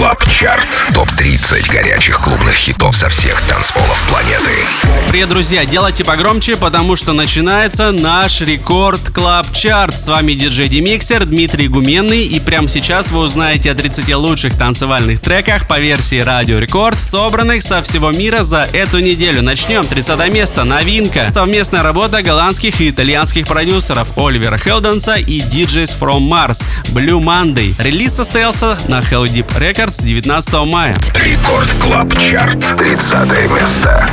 Club Chart. Топ-30 горячих клубных хитов со всех танцполов планеты. Привет, друзья! Делайте погромче, потому что начинается наш Record Club Chart. С вами диджей Демиксер Дмитрий Гуменный. И прямо сейчас вы узнаете о 30 лучших танцевальных треках по версии Радио Рекорд, собранных со всего мира за эту неделю. Начнем. 30 место. Новинка. Совместная работа голландских и итальянских продюсеров Оливера Хелденса и DJs from Mars. Blue Monday. Релиз состоялся на Hell Deep Records 19 мая. Рекорд Клаб Чарт. 30 место.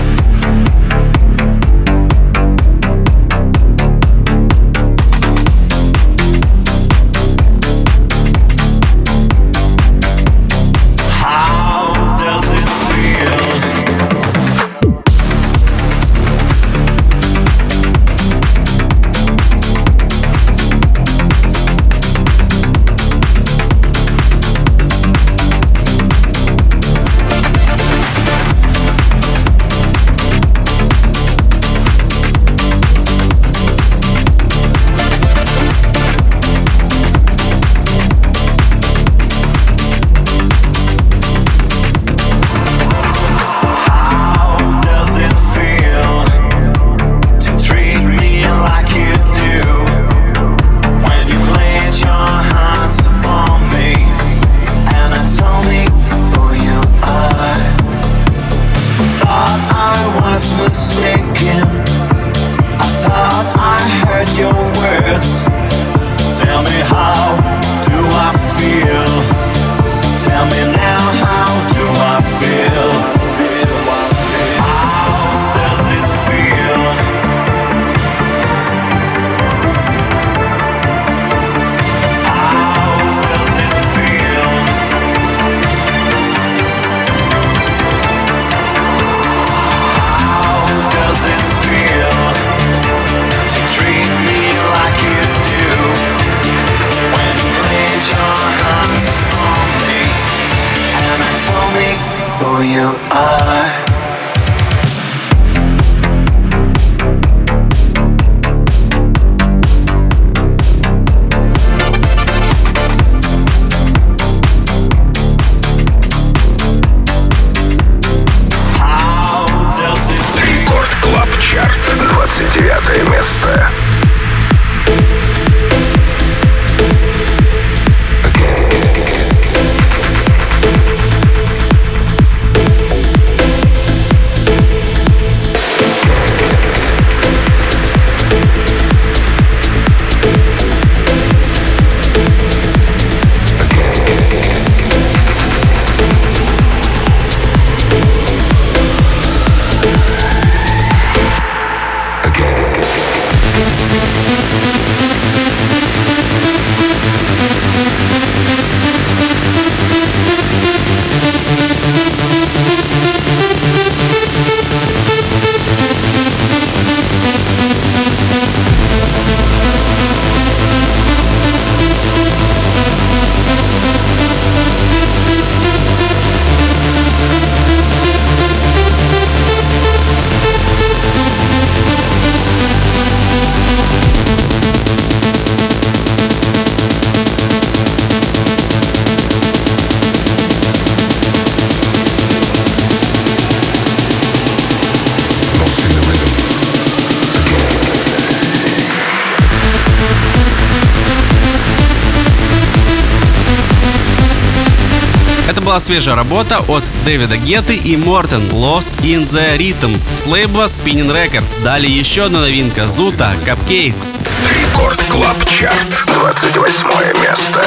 Свежая работа от Дэвида Гетты и MORTEN Lost in the Rhythm с лейбла Spinnin' Records. Далее еще одна новинка Зута Cupcakes. Record Club Chart, 28 место.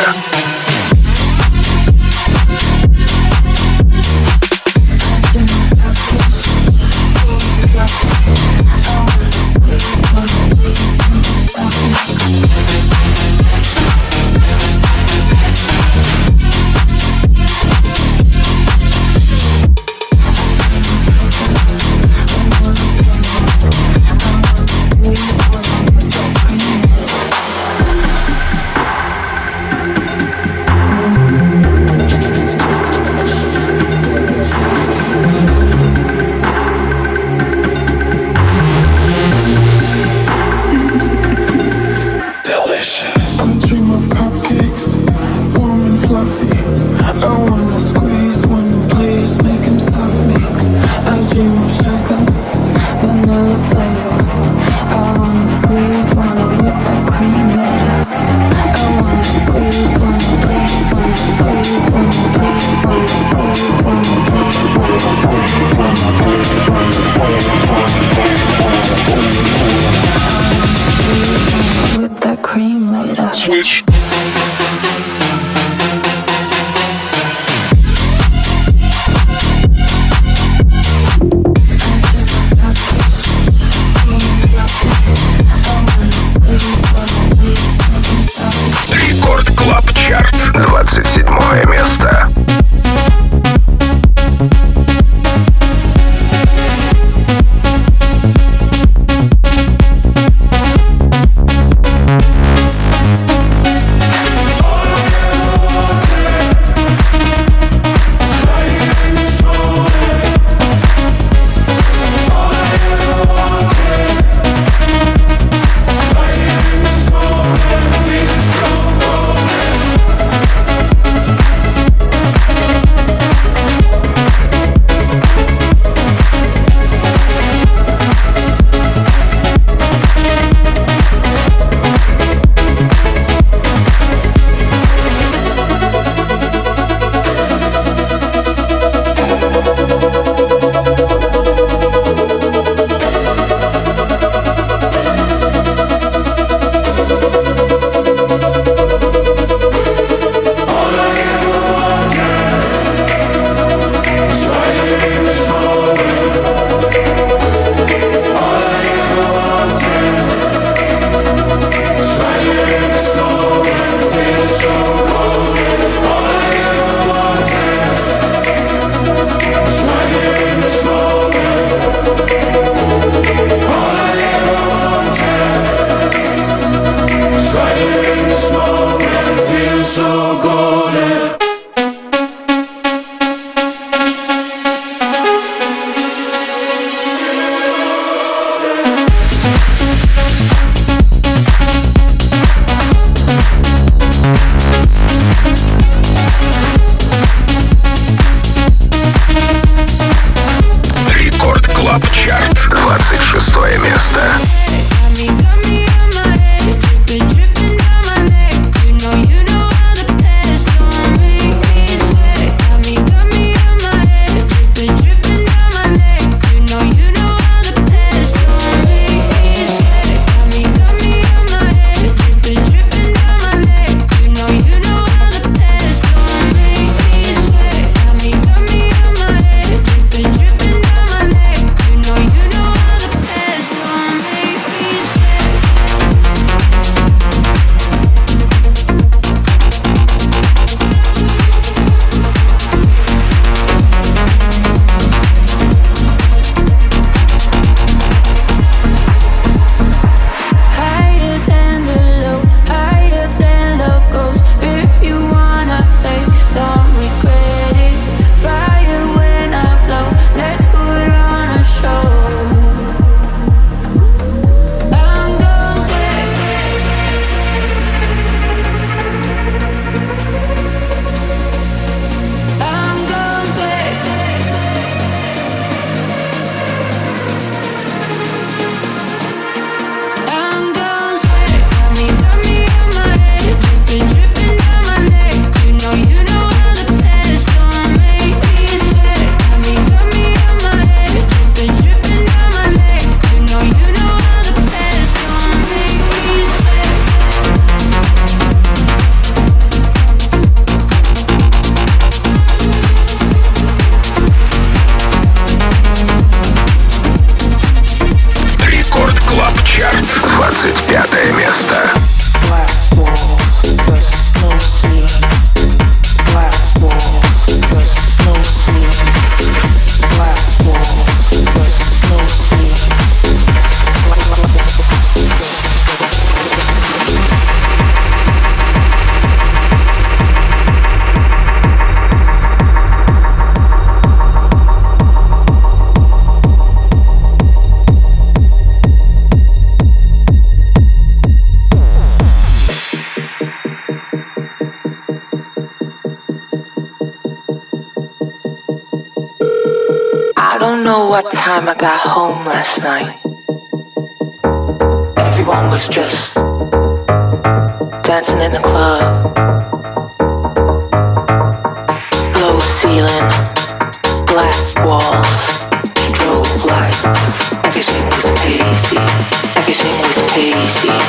Last night. Everyone was just dancing in the club. Low ceiling, black walls, strobe lights. Everything was hazy. Everything was hazy.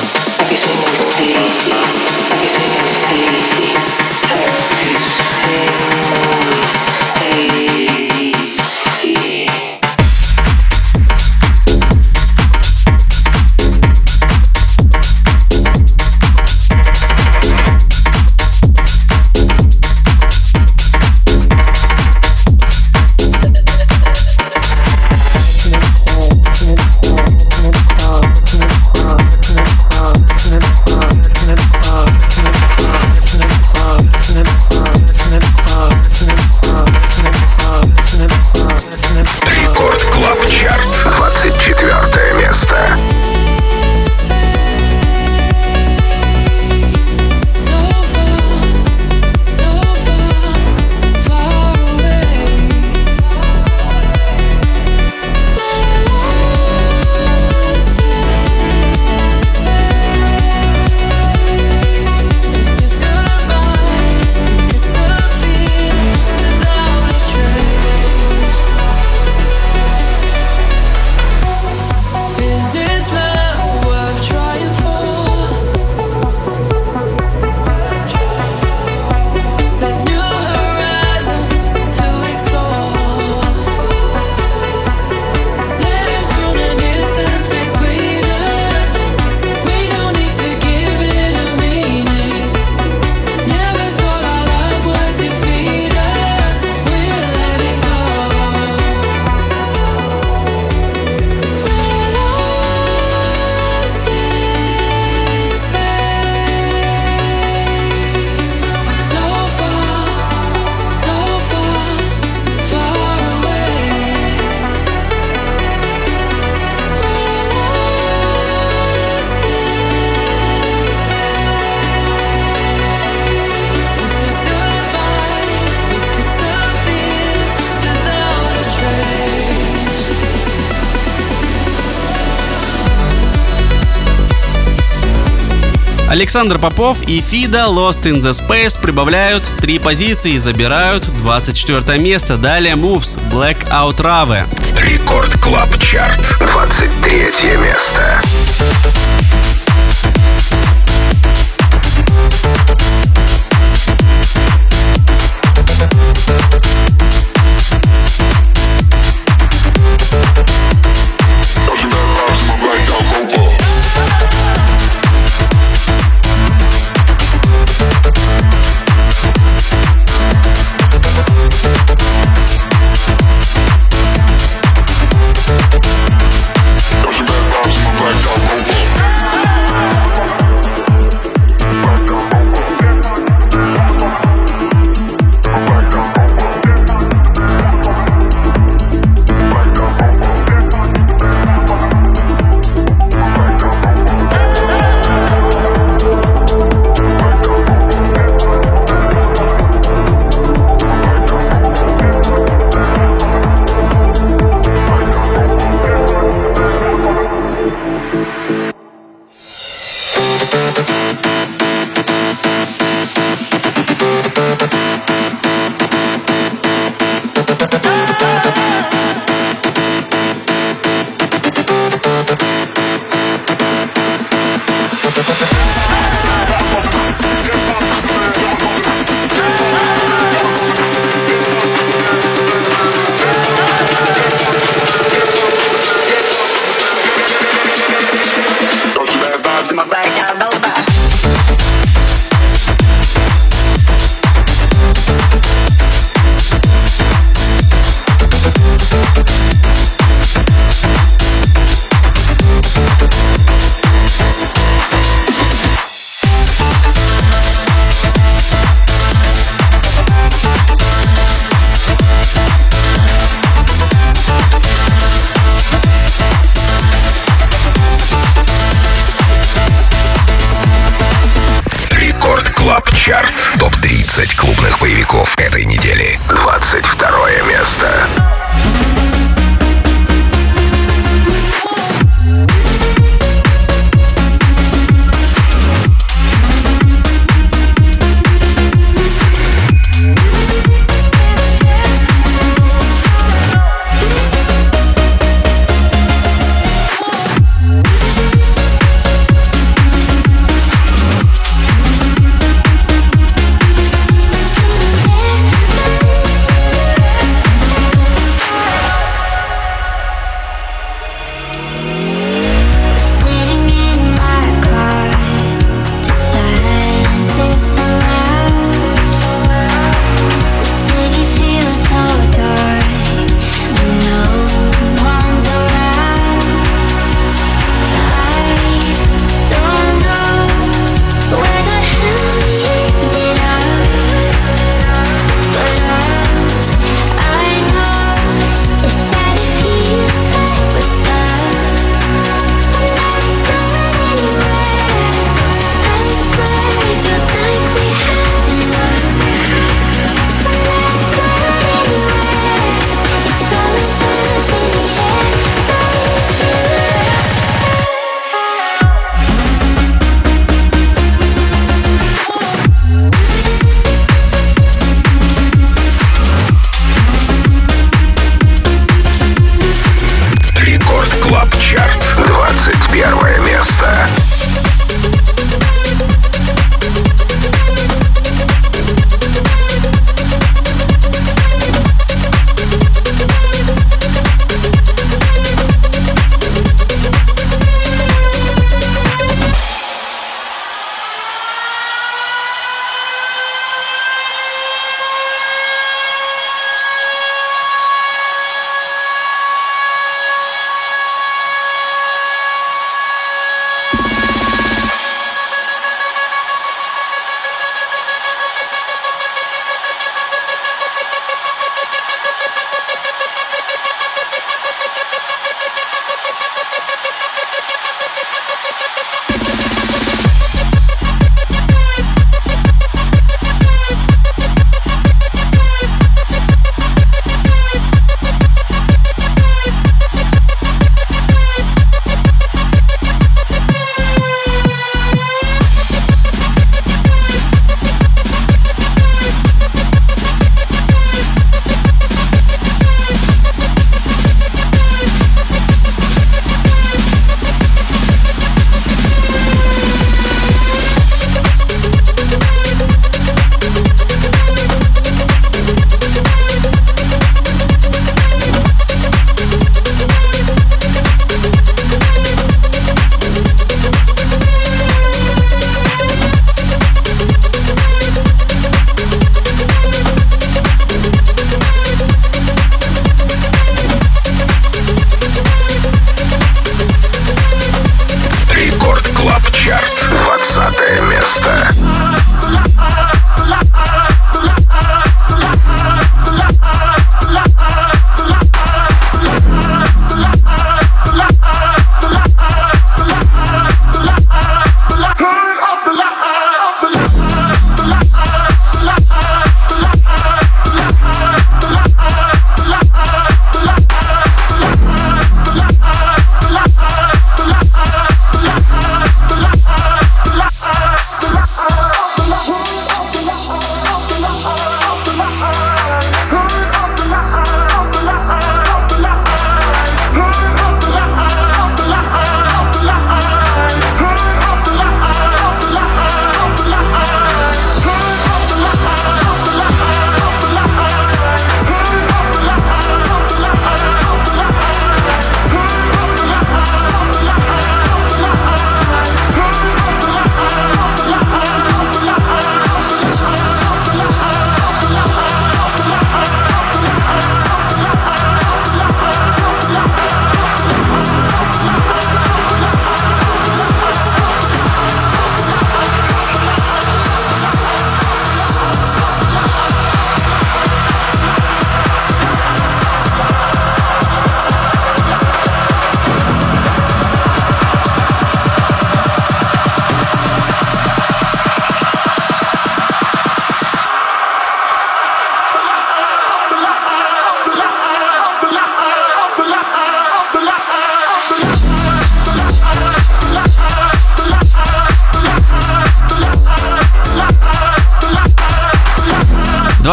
Александр Попов и Фида Lost in the Space прибавляют три позиции и забирают 24 место. Далее Moves Blackout Rave. Record Club Chart. 23 место.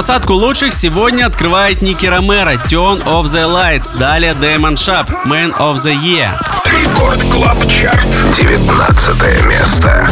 Двадцатку лучших сегодня открывает Ники Ромеро, Turn Off the Lights, далее Damon Sharp, Man of the Year. Record Club Chart. 19 место.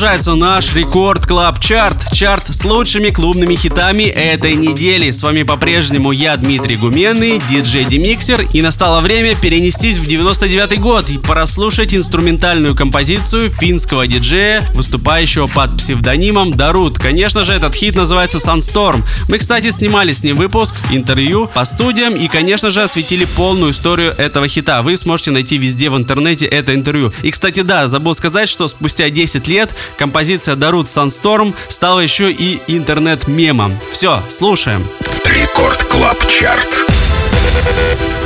продолжается наш Record Club Chart. Чарт с лучшими клубными хитами этой недели. С вами по-прежнему я, Дмитрий Гуменный, диджей Демиксер. И настало время перенестись в 99 год и прослушать инструментальную композицию финского диджея, выступающего под псевдонимом Дарут. Конечно же, этот хит называется Sandstorm. Мы, кстати, снимали с ним выпуск, интервью по студиям и, конечно же, осветили полную историю этого хита. Вы сможете найти везде в интернете это интервью. И, кстати, да, забыл сказать, что спустя 10 лет композиция Дарут Sandstorm стала еще и интернет-мемом. Все, слушаем. Рекорд Клаб Чарт. We'll be.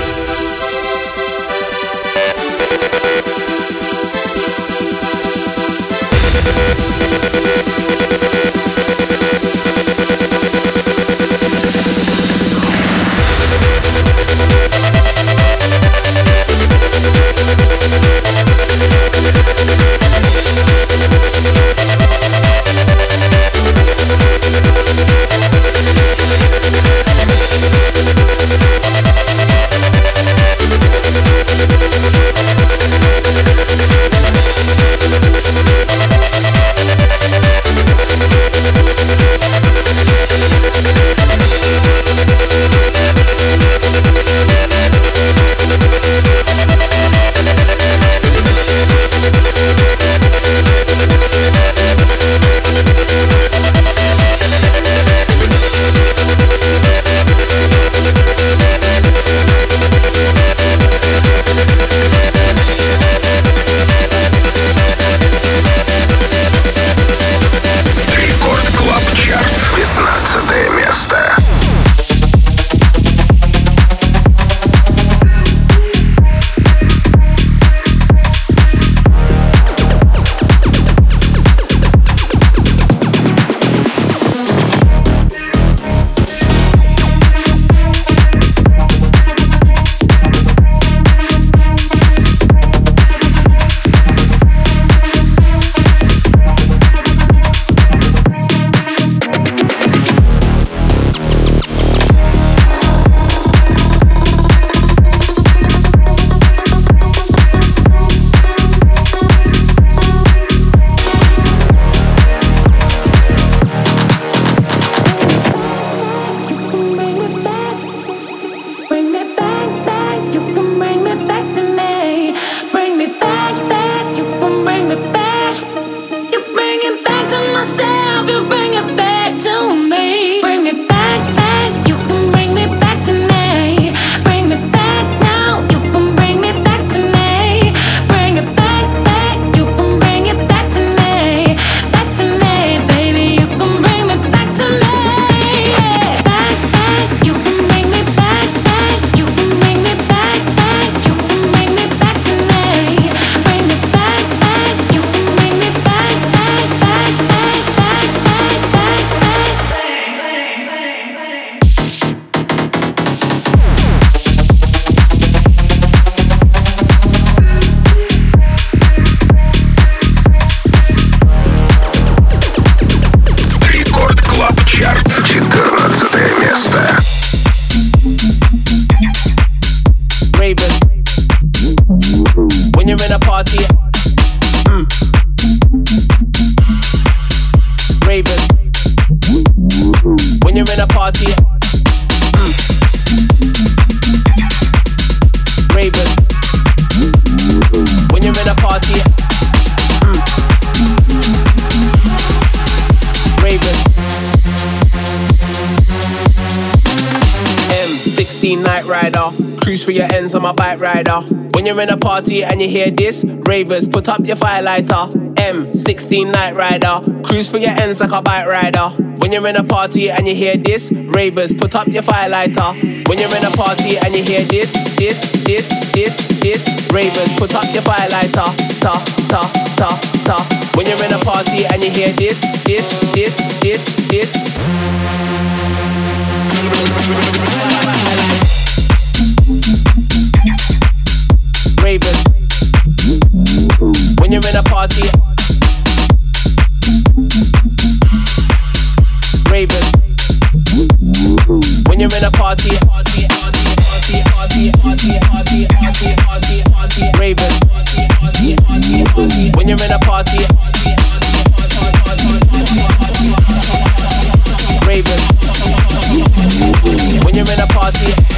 raving. When you're in a party, mm. raving. When you're in a party, mm. raving. M16 Night Rider. Cruise for your ends, I'm a bike rider. When you're in a party and you hear this, ravers, put up your firelighter. M16 Night Rider. Cruise for your ends like a bike rider. When you're in a party and you hear this, ravers, put up your firelighter. When you're in a party and you hear this, this, this, this, this, ravers, put up your firelighter. Ta, ta, ta, ta. When you're in a party and you hear this, this, this, this, this. Ravers. When you're in a party. Ravers. When you're in a party. party, party, party, party, party, party, party, party, party, Ravers. When you're in a party. Ravers. When you're in a party.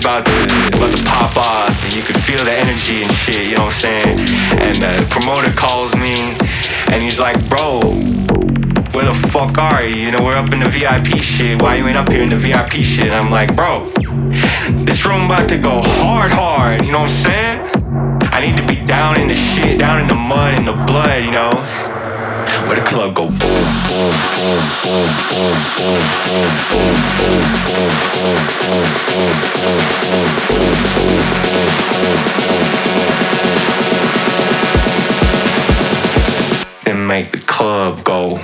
About to about to pop off, and you can feel the energy and shit. You know what I'm saying? And the promoter calls me, and he's like, "Bro, where the fuck are you? You know we're up in the VIP shit. Why you ain't up here in the VIP shit?" And I'm like, "Bro, this room about to go hard, hard. You know what I'm saying? I need to be down in the shit, down in the mud, in the blood. You know." Where the club go boom, boom, boom, boom, boom, boom, boom, boom, boom, boom, boom, boom, boom, boom, boom, boom, boom, boom, boom, boom. Then make the club go.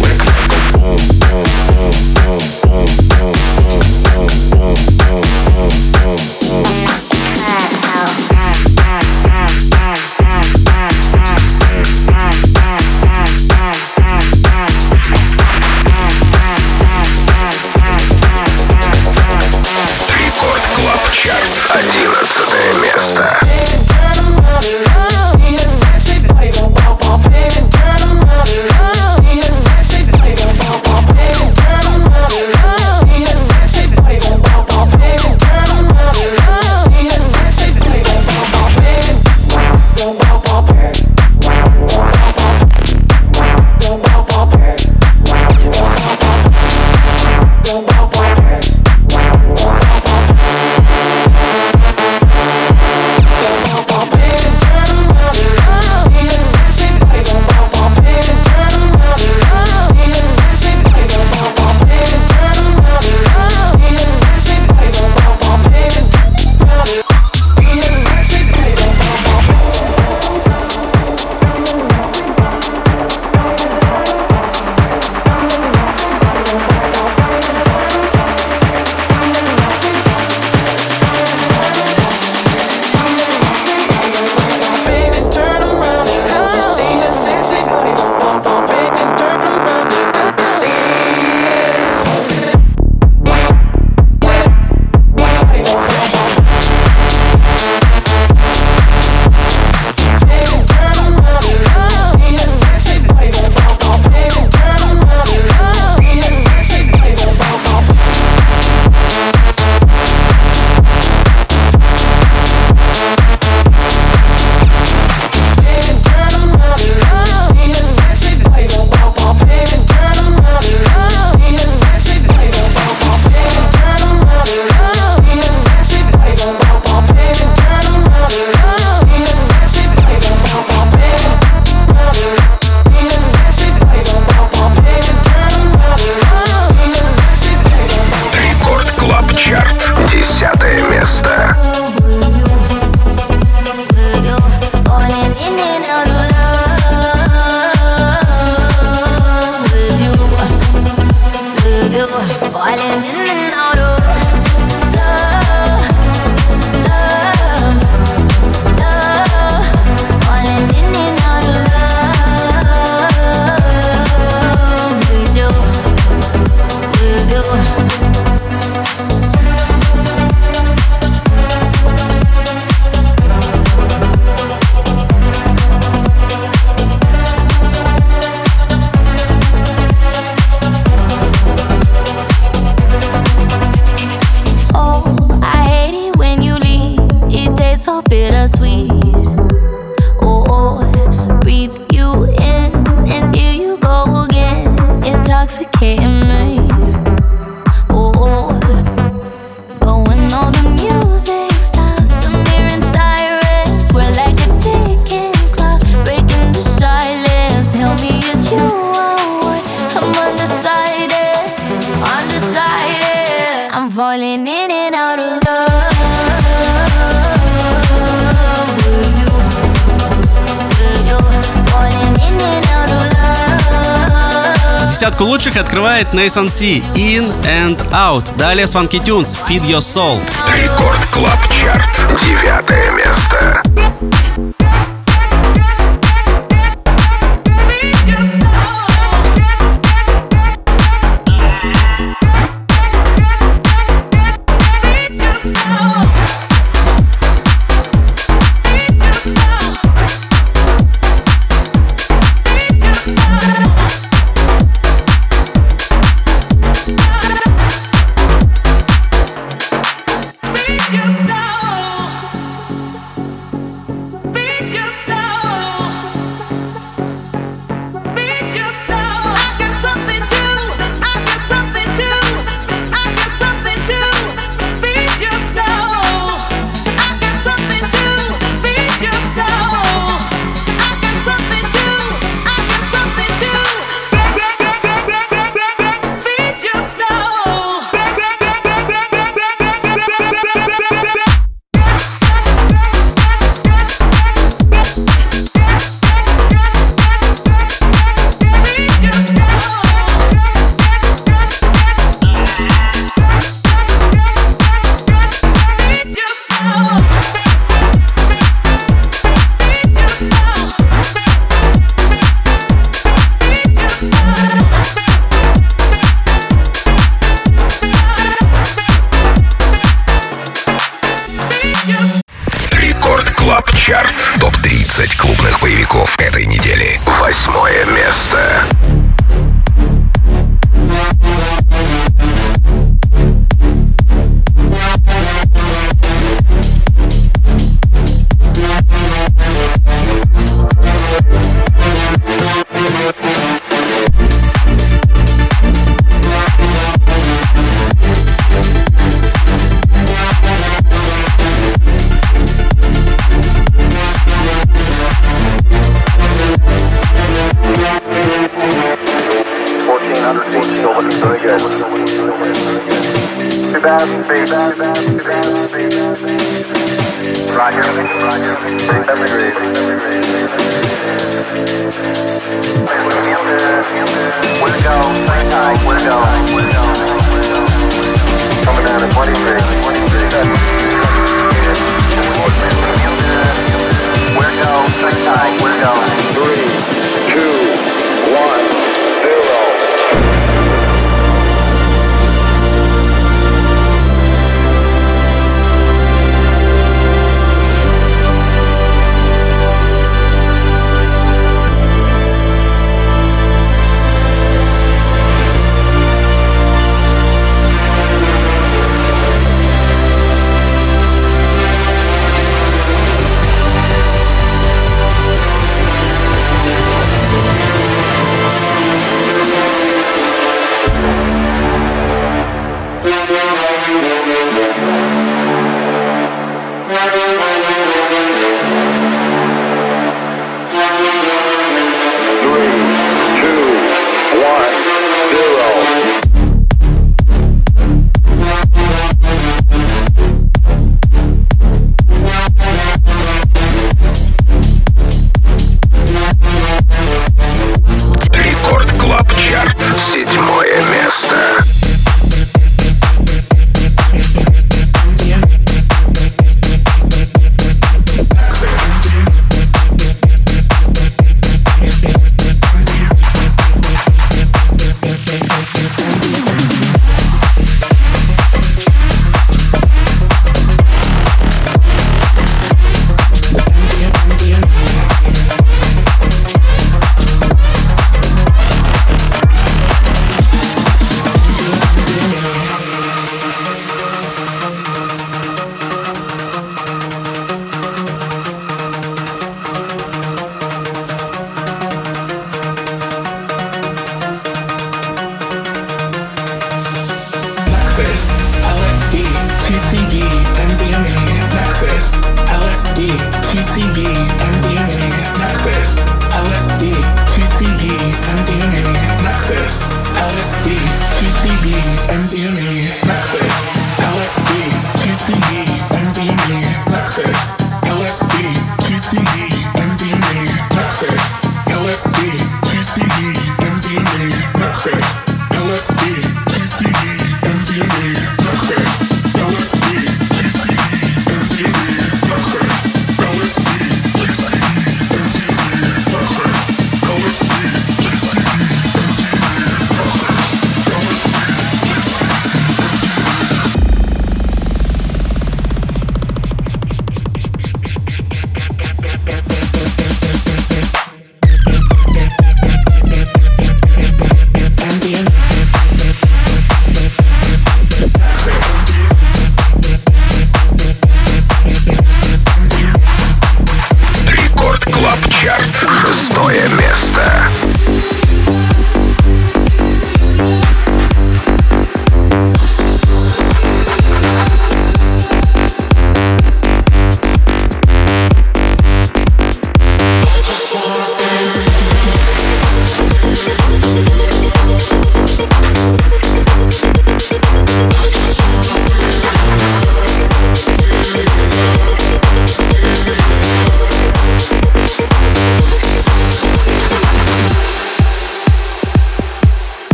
Where the club go White, Nathan C, In and Out. Далее Swanky Tunes, Feed Your Soul. Рекорд Клаб Чарт, девятое место.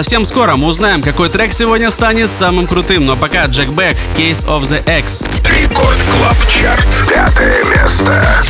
Совсем скоро мы узнаем, какой трек сегодня станет самым крутым, но пока Jack Back, Case of the Ex. Record Club Chart, пятое место.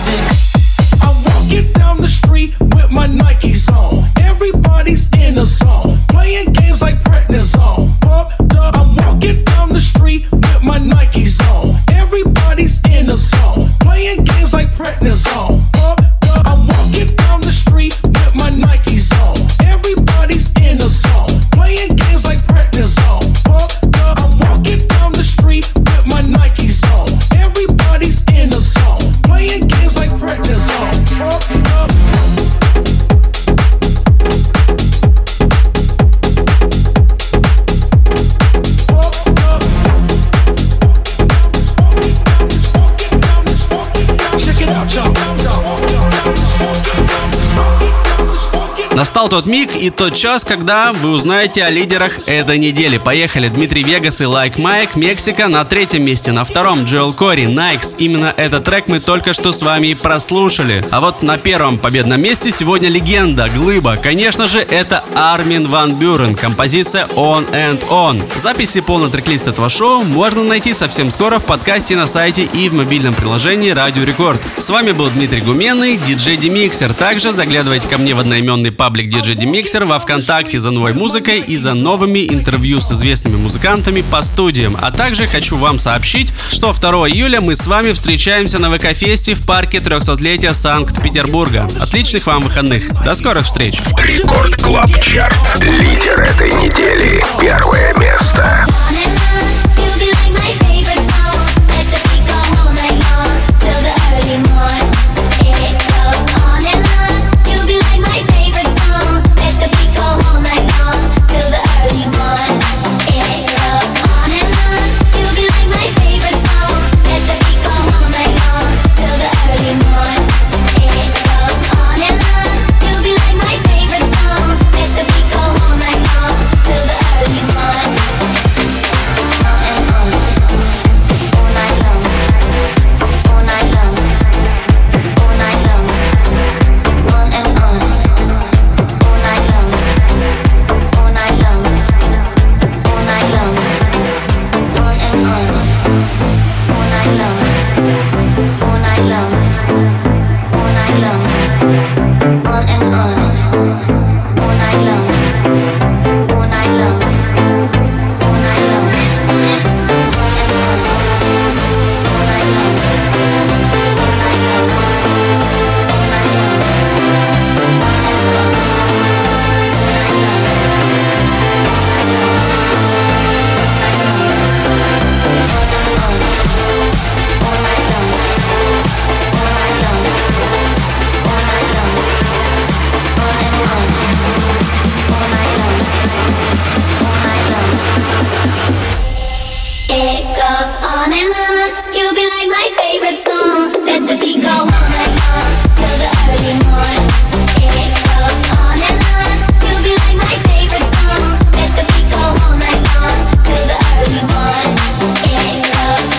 Classic. I'm walking down the street. Тот миг и тот час, когда вы узнаете о лидерах этой недели. Поехали. Dimitri Vegas и Like Mike, Мексика на третьем месте. На втором Joel Corry, Найкс. Именно этот трек мы только что с вами прослушали. А вот на первом победном месте сегодня легенда, глыба. Конечно же, это Armin van Buuren. Композиция On and On. Записи полный трек-лист этого шоу можно найти совсем скоро в подкасте на сайте и в мобильном приложении Радио Рекорд. С вами был Дмитрий Гуменный, DJ Demixer. Также заглядывайте ко мне в одноименный паблик DJ Demixer во Вконтакте за новой музыкой и за новыми интервью с известными музыкантами по студиям. А также хочу вам сообщить, что 2 июля мы с вами встречаемся на ВК-фесте в парке 300-летия Санкт-Петербурга. Отличных вам выходных. До скорых встреч. Record Club Chart. Лидер этой недели. Первое место.